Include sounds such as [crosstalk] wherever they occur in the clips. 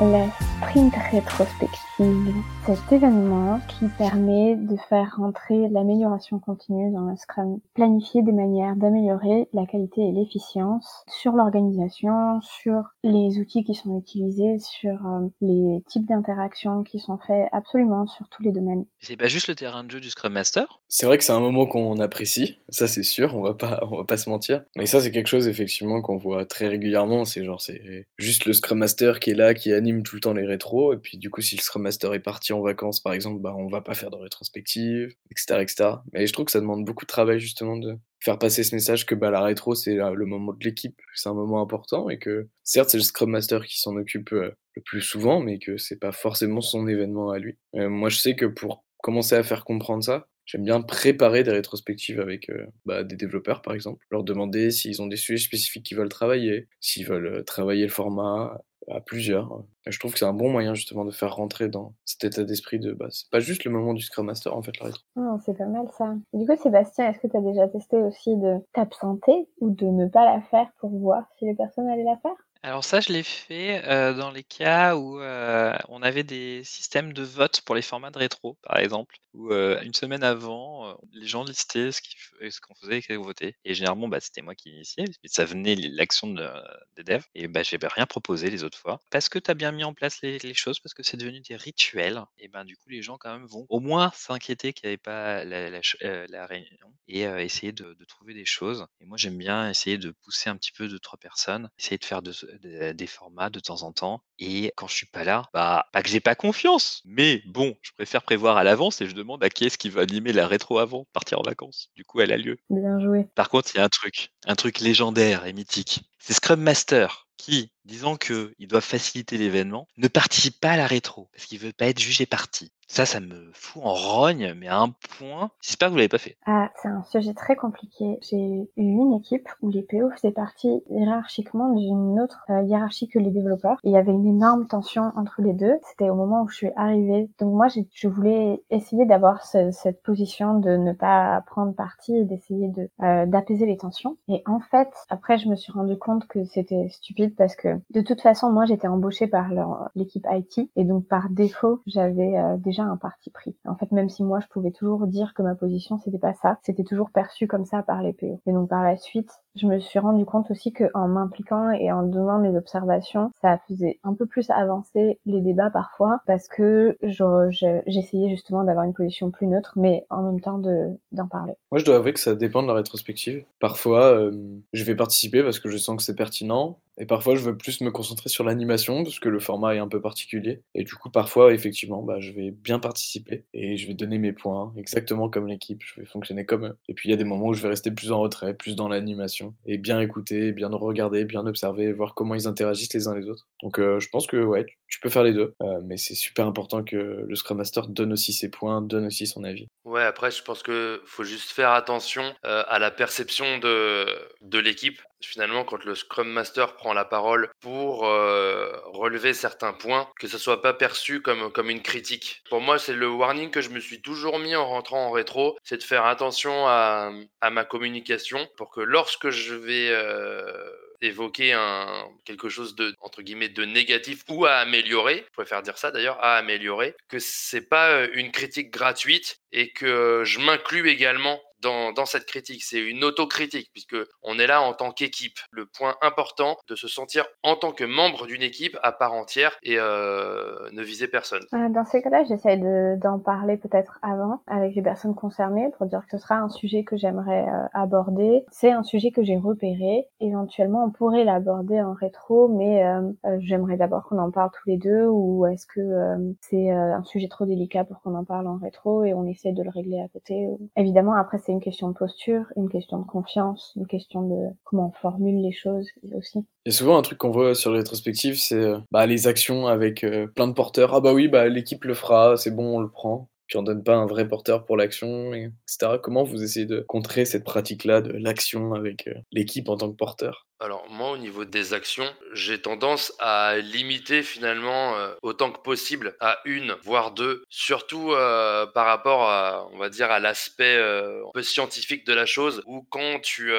La sprint rétrospective, cet événement qui permet de faire rentrer l'amélioration continue dans le Scrum, planifier des manières d'améliorer la qualité et l'efficience sur l'organisation, sur les outils qui sont utilisés, sur euh, les types d'interactions qui sont faits absolument sur tous les domaines. C'est pas juste le terrain de jeu du Scrum Master? C'est vrai que c'est un moment qu'on apprécie, ça c'est sûr, on va pas, [laughs] on va pas se mentir. Mais ça c'est quelque chose effectivement qu'on voit très régulièrement, c'est genre c'est juste le Scrum Master qui est là, qui anime tout le temps les rétros, et puis du coup si le Scrum Master est parti en vacances par exemple, bah on va pas faire de rétrospective, etc. etc. Mais je trouve que ça demande beaucoup de travail justement de faire passer ce message que bah, la rétro c'est le moment de l'équipe, c'est un moment important et que certes c'est le Scrum Master qui s'en occupe euh, le plus souvent, mais que c'est pas forcément son événement à lui. Euh, moi je sais que pour commencer à faire comprendre ça, J'aime bien préparer des rétrospectives avec euh, bah, des développeurs, par exemple. Leur demander s'ils ont des sujets spécifiques qu'ils veulent travailler, s'ils veulent travailler le format à plusieurs. Je trouve que c'est un bon moyen justement de faire rentrer dans cet état d'esprit de bah, c'est pas juste le moment du Scrum Master en fait la rétro. Oh, c'est pas mal ça. du coup Sébastien, est-ce que tu as déjà testé aussi de t'absenter ou de ne pas la faire pour voir si les personnes allaient la faire alors ça, je l'ai fait dans les cas où on avait des systèmes de vote pour les formats de rétro, par exemple, où une semaine avant, les gens listaient ce qu'on faisait et qu'ils votaient. Et généralement, bah, c'était moi qui initiais, mais ça venait l'action de, des devs. Et bah, j'ai rien proposé les autres fois. Parce que tu as bien mis en place les, choses, parce que c'est devenu des rituels, et ben du coup, les gens quand même vont au moins s'inquiéter qu'il n'y avait pas la, réunion et essayer de, de, trouver des choses. Et moi, j'aime bien essayer de pousser un petit peu de trois personnes, essayer de faire de, des formats de temps en temps. Et quand je suis pas là, bah, pas que j'ai pas confiance, mais bon, je préfère prévoir à l'avance et je demande à qui est-ce qui va animer la rétro avant, partir en vacances. Du coup, elle a lieu. Bien joué. Par contre, il y a un truc, un truc légendaire et mythique. C'est Scrum Master qui, disant qu'il doit faciliter l'événement, ne participe pas à la rétro parce qu'il veut pas être jugé parti. Ça, ça me fout en rogne, mais à un point. J'espère que vous l'avez pas fait. Ah, c'est un sujet très compliqué. J'ai eu une équipe où les PO faisaient partie hiérarchiquement d'une autre euh, hiérarchie que les développeurs. il y avait une énorme tension entre les deux. C'était au moment où je suis arrivée. Donc moi, je voulais essayer d'avoir cette position de ne pas prendre parti et d'essayer de euh, d'apaiser les tensions. Et en fait, après, je me suis rendu compte que c'était stupide parce que de toute façon, moi, j'étais embauchée par l'équipe IT et donc par défaut, j'avais euh, déjà un parti pris. En fait, même si moi, je pouvais toujours dire que ma position, c'était pas ça, c'était toujours perçu comme ça par les PO. Et donc, par la suite, je me suis rendu compte aussi que en m'impliquant et en donnant mes observations, ça faisait un peu plus avancer les débats parfois parce que j'essayais justement d'avoir une position plus neutre, mais en même temps d'en parler. Moi, je dois avouer que ça dépend de la rétrospective. Parfois, euh, je vais participer parce que je sens que c'est pertinent, et parfois, je veux plus me concentrer sur l'animation parce que le format est un peu particulier. Et du coup, parfois, effectivement, bah, je vais bien participer et je vais donner mes points exactement comme l'équipe. Je vais fonctionner comme eux. Et puis, il y a des moments où je vais rester plus en retrait, plus dans l'animation et bien écouter, bien regarder, bien observer, voir comment ils interagissent les uns les autres. Donc, euh, je pense que ouais, tu peux faire les deux. Euh, mais c'est super important que le Scrum Master donne aussi ses points, donne aussi son avis. Ouais, après, je pense qu'il faut juste faire attention euh, à la perception de, de l'équipe finalement quand le Scrum Master prend la parole pour euh, relever certains points, que ça soit pas perçu comme, comme une critique. Pour moi, c'est le warning que je me suis toujours mis en rentrant en rétro, c'est de faire attention à, à, ma communication pour que lorsque je vais euh, évoquer un, quelque chose de, entre guillemets, de négatif ou à améliorer, je préfère dire ça d'ailleurs, à améliorer, que c'est pas euh, une critique gratuite et que je m'inclus également dans, cette critique. C'est une autocritique, puisque on est là en tant qu'équipe. Le point important de se sentir en tant que membre d'une équipe à part entière et euh, ne viser personne. Euh, dans ces cas-là, j'essaie d'en parler peut-être avant avec les personnes concernées pour dire que ce sera un sujet que j'aimerais euh, aborder. C'est un sujet que j'ai repéré. Éventuellement, on pourrait l'aborder en rétro, mais j'aimerais d'abord qu'on en parle tous les deux ou est-ce que c'est un sujet trop délicat pour qu'on en parle en rétro et on essaie de le régler à côté. Évidemment, après, c'est une question de posture, une question de confiance, une question de comment on formule les choses aussi. A souvent un truc qu'on voit sur les rétrospectives, c'est euh, bah, les actions avec euh, plein de porteurs. Ah bah oui, bah, l'équipe le fera, c'est bon, on le prend. Puis on donne pas un vrai porteur pour l'action, etc. Comment vous essayez de contrer cette pratique-là de l'action avec euh, l'équipe en tant que porteur? Alors moi au niveau des actions, j'ai tendance à limiter finalement euh, autant que possible à une voire deux, surtout euh, par rapport à on va dire à l'aspect euh, un peu scientifique de la chose où quand tu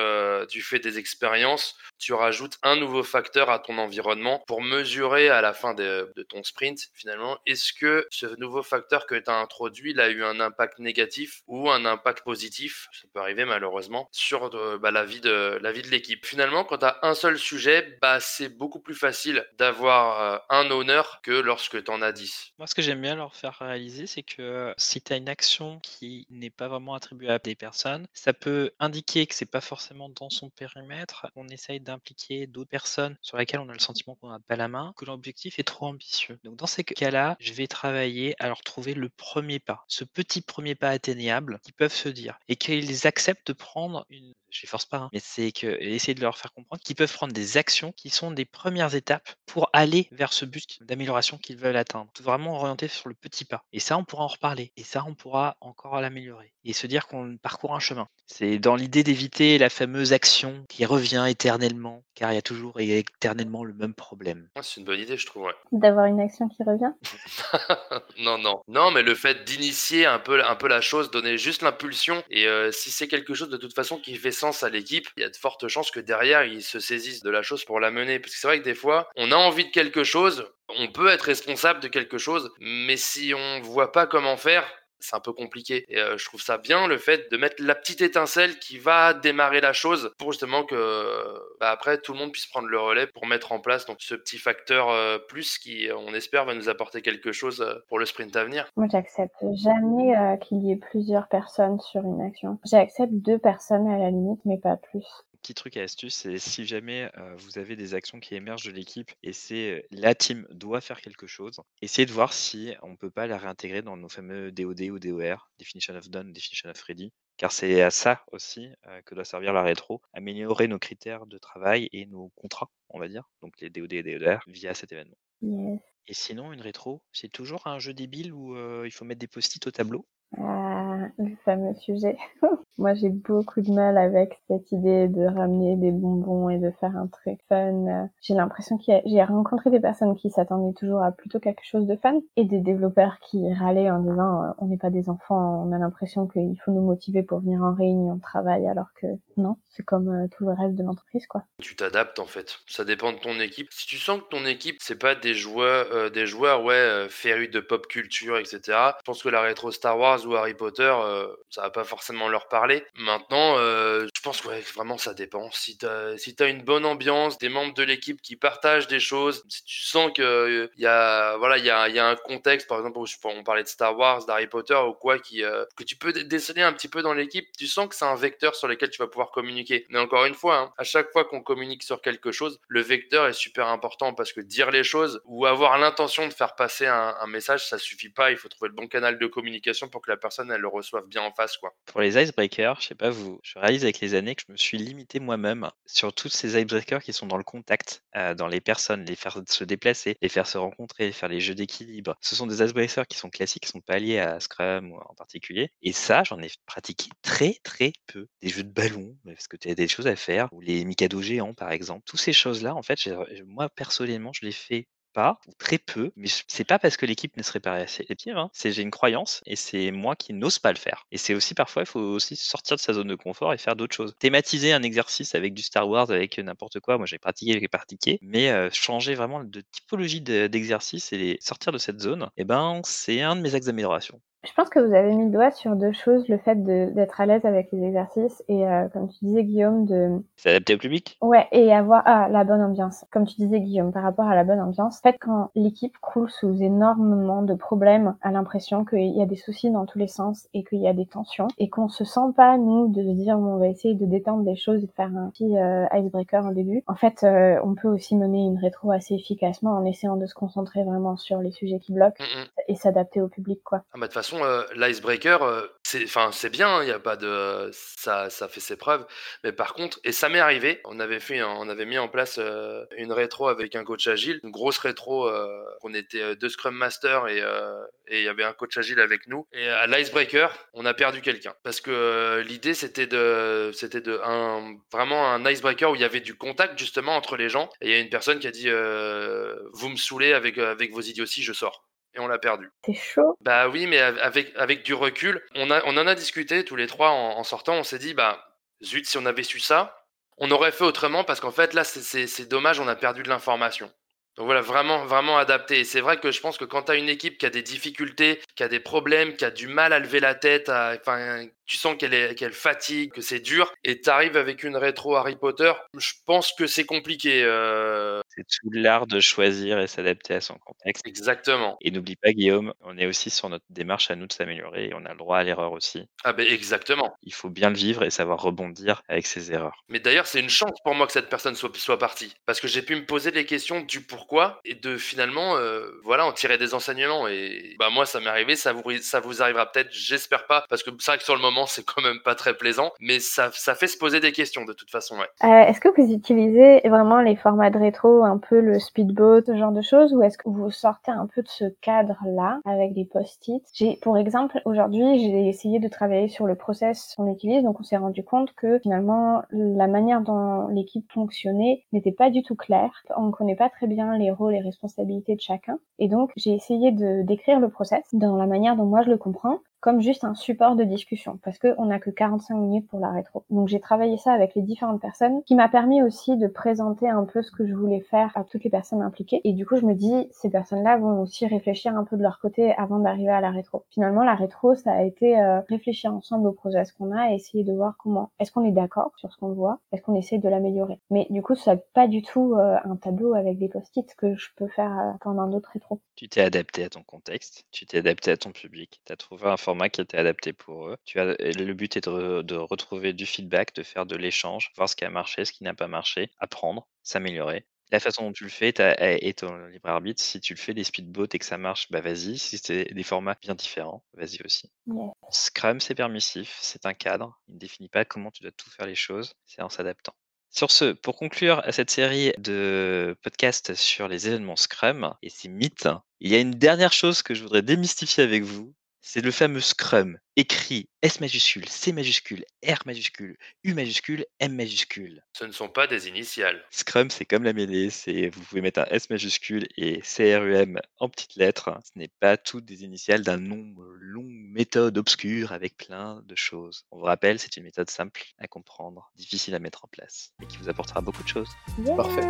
tu fais des expériences, tu rajoutes un nouveau facteur à ton environnement pour mesurer à la fin de, ton sprint finalement est-ce que ce nouveau facteur que tu as introduit il a eu un impact négatif ou un impact positif, ça peut arriver malheureusement sur bah, la vie de la vie de l'équipe. Finalement quand un seul sujet, bah, c'est beaucoup plus facile d'avoir euh, un honneur que lorsque tu en as 10. Moi, ce que j'aime bien leur faire réaliser, c'est que si tu as une action qui n'est pas vraiment attribuée à des personnes, ça peut indiquer que c'est pas forcément dans son périmètre. On essaye d'impliquer d'autres personnes sur lesquelles on a le sentiment qu'on n'a pas la main, que l'objectif est trop ambitieux. Donc, dans ces cas-là, je vais travailler à leur trouver le premier pas, ce petit premier pas atteignable qu'ils peuvent se dire et qu'ils acceptent de prendre une je les force pas, hein, mais c'est que essayer de leur faire comprendre qu'ils peuvent prendre des actions qui sont des premières étapes pour aller vers ce but d'amélioration qu'ils veulent atteindre. Vraiment orienter sur le petit pas. Et ça, on pourra en reparler. Et ça, on pourra encore l'améliorer. Et se dire qu'on parcourt un chemin. C'est dans l'idée d'éviter la fameuse action qui revient éternellement, car il y a toujours et éternellement le même problème. c'est une bonne idée, je trouve. D'avoir une action qui revient? [laughs] Non, non. Non, mais le fait d'initier un peu, un peu la chose, donner juste l'impulsion, et euh, si c'est quelque chose de toute façon qui fait sens à l'équipe, il y a de fortes chances que derrière, ils se saisissent de la chose pour la mener. Parce que c'est vrai que des fois, on a envie de quelque chose, on peut être responsable de quelque chose, mais si on voit pas comment faire, c'est un peu compliqué. Et euh, je trouve ça bien le fait de mettre la petite étincelle qui va démarrer la chose pour justement que bah, après tout le monde puisse prendre le relais pour mettre en place donc ce petit facteur euh, plus qui on espère va nous apporter quelque chose euh, pour le sprint à venir. Moi j'accepte jamais qu'il y ait plusieurs personnes sur une action. J'accepte deux personnes à la limite mais pas plus petit truc et astuce, c'est si jamais vous avez des actions qui émergent de l'équipe et c'est la team doit faire quelque chose, essayez de voir si on ne peut pas la réintégrer dans nos fameux DOD ou DOR, Definition of Done, Definition of Ready, car c'est à ça aussi que doit servir la rétro, améliorer nos critères de travail et nos contrats, on va dire, donc les DOD et DOR, via cet événement. Et sinon, une rétro, c'est toujours un jeu débile où il faut mettre des post-it au tableau? Ah, le fameux sujet. [laughs] Moi, j'ai beaucoup de mal avec cette idée de ramener des bonbons et de faire un truc fun. J'ai l'impression qu'il j'ai rencontré des personnes qui s'attendaient toujours à plutôt quelque chose de fun et des développeurs qui râlaient en disant euh, on n'est pas des enfants, on a l'impression qu'il faut nous motiver pour venir en réunion de travail alors que non, c'est comme euh, tout le reste de l'entreprise quoi. Tu t'adaptes en fait. Ça dépend de ton équipe. Si tu sens que ton équipe c'est pas des joueurs, euh, des joueurs ouais férus de pop culture etc. Je pense que la rétro Star Wars ou Harry Potter, ça va pas forcément leur parler Maintenant, euh, je pense que vraiment ça dépend. Si tu as, une bonne ambiance, des membres de l'équipe qui partagent des choses, si tu sens qu'il euh, y, a, voilà, a, y a un contexte, par exemple, on parlait de Star Wars, d'Harry Potter ou quoi, euh, que tu peux déceler un petit peu dans l'équipe, tu sens que c'est un vecteur sur lequel tu vas pouvoir communiquer. Mais encore une fois, hein, à chaque fois qu'on communique sur quelque chose, le vecteur est super important parce que dire les choses ou avoir l'intention de faire passer un, un, message, ça suffit pas. Il faut trouver le bon canal de communication pour que la personne elle le reçoive bien en face. Quoi. Pour les icebreakers, je sais pas vous, je réalise avec les années que je me suis limité moi-même sur tous ces icebreakers qui sont dans le contact, euh, dans les personnes, les faire se déplacer, les faire se rencontrer, faire les jeux d'équilibre. Ce sont des icebreakers qui sont classiques, qui sont pas liés à Scrum en particulier. Et ça, j'en ai pratiqué très très peu. Des jeux de ballon, parce que tu as des choses à faire, ou les Mikado géants par exemple. Toutes ces choses-là, en fait, moi personnellement, je les fais ou très peu, mais c'est pas parce que l'équipe ne serait pas assez hein. c'est j'ai une croyance et c'est moi qui n'ose pas le faire. Et c'est aussi parfois, il faut aussi sortir de sa zone de confort et faire d'autres choses. Thématiser un exercice avec du Star Wars, avec n'importe quoi, moi j'ai pratiqué j'ai pratiqué, mais euh, changer vraiment de typologie d'exercice et sortir de cette zone, et eh ben c'est un de mes axes d'amélioration. Je pense que vous avez mis le doigt sur deux choses, le fait d'être à l'aise avec les exercices et, euh, comme tu disais, Guillaume, de... S'adapter au public Ouais, et avoir ah, la bonne ambiance. Comme tu disais, Guillaume, par rapport à la bonne ambiance, en fait, quand l'équipe croule sous énormément de problèmes, a l'impression qu'il y a des soucis dans tous les sens et qu'il y a des tensions et qu'on se sent pas, nous, de dire on va essayer de détendre les choses et de faire un petit euh, icebreaker au début. En fait, euh, on peut aussi mener une rétro assez efficacement en essayant de se concentrer vraiment sur les sujets qui bloquent et s'adapter au public, quoi. Ah bah, de toute façon, euh, l'icebreaker, euh, c'est, c'est bien, il y a pas de, ça, ça fait ses preuves. Mais par contre, et ça m'est arrivé, on avait fait, on avait mis en place euh, une rétro avec un coach agile, une grosse rétro. on était deux Scrum Masters et il y avait un coach agile avec nous. Et à l'icebreaker, on a perdu quelqu'un parce que l'idée c'était de, c'était vraiment un icebreaker où il y avait du contact justement entre les gens. Et il y a une personne qui a dit, vous me saoulez avec avec vos idioties, je sors et on l'a perdu. C'est chaud. Bah oui, mais avec, avec du recul, on, a, on en a discuté tous les trois en, sortant. On s'est dit, bah zut, si on avait su ça, on aurait fait autrement parce qu'en fait, là, c'est dommage, on a perdu de l'information. Donc voilà, vraiment, vraiment adapté. Et c'est vrai que je pense que quand tu as une équipe qui a des difficultés, qui a des problèmes, qui a du mal à lever la tête, enfin, tu sens qu'elle est, qu'elle fatigue, que c'est dur, et tu arrives avec une rétro Harry Potter, je pense que c'est compliqué. Euh. C'est tout l'art de choisir et s'adapter à son contexte. Exactement. Et n'oublie pas, Guillaume, on est aussi sur notre démarche à nous de s'améliorer et on a le droit à l'erreur aussi. Ah ben exactement. Il faut bien le vivre et savoir rebondir avec ses erreurs. Mais d'ailleurs, c'est une chance pour moi que cette personne soit, soit partie, parce que j'ai pu me poser les questions du pourquoi et de finalement, euh, voilà, en tirer des enseignements. Et bah moi, ça m'est arrivé, ça vous, ça vous arrivera peut-être, j'espère pas, parce que c'est vrai que sur le moment, c'est quand même pas très plaisant, mais ça, ça fait se poser des questions de toute façon. Euh, est-ce que vous utilisez vraiment les formats de rétro, un peu le speedboat, ce genre de choses, ou est-ce que vous sortez un peu de ce cadre-là avec des post-it? J'ai, pour exemple, aujourd'hui, j'ai essayé de travailler sur le process qu'on utilise, donc on s'est rendu compte que finalement, la manière dont l'équipe fonctionnait n'était pas du tout claire. On ne connaît pas très bien les rôles et responsabilités de chacun. Et donc, j'ai essayé de décrire le process dans la manière dont moi je le comprends comme juste un support de discussion parce qu'on n'a que 45 minutes pour la rétro. Donc j'ai travaillé ça avec les différentes personnes qui m'a permis aussi de présenter un peu ce que je voulais faire à toutes les personnes impliquées et du coup je me dis ces personnes-là vont aussi réfléchir un peu de leur côté avant d'arriver à la rétro. Finalement la rétro ça a été euh, réfléchir ensemble au projet qu'on a et essayer de voir comment est-ce qu'on est, d'accord sur ce qu'on voit, est-ce qu'on essaie de l'améliorer. Mais du coup ça pas du tout euh, un tableau avec des post-it que je peux faire euh, pendant d'autres rétros. Tu t'es adapté à ton contexte, tu t'es adapté à ton public, tu as trouvé un format qui était adapté pour eux. Tu as, le but est de, retrouver du feedback, de faire de l'échange, voir ce qui a marché, ce qui n'a pas marché, apprendre, s'améliorer. La façon dont tu le fais est ton libre arbitre. Si tu le fais des speedboats et que ça marche, bah vas-y. Si c'est des formats bien différents, vas-y aussi. Scrum, c'est permissif, c'est un cadre. Il ne définit pas comment tu dois tout faire les choses, c'est en s'adaptant. Sur ce, pour conclure cette série de podcasts sur les événements Scrum et ses mythes, il y a une dernière chose que je voudrais démystifier avec vous. C'est le fameux Scrum, écrit S majuscule, C majuscule, R majuscule, U majuscule, M majuscule. Ce ne sont pas des initiales. Scrum, c'est comme la mêlée, c'est vous pouvez mettre un S majuscule et CRUM en petites lettres. Ce n'est pas toutes des initiales d'un nom long méthode obscure avec plein de choses. On vous rappelle, c'est une méthode simple à comprendre, difficile à mettre en place et qui vous apportera beaucoup de choses. Parfait.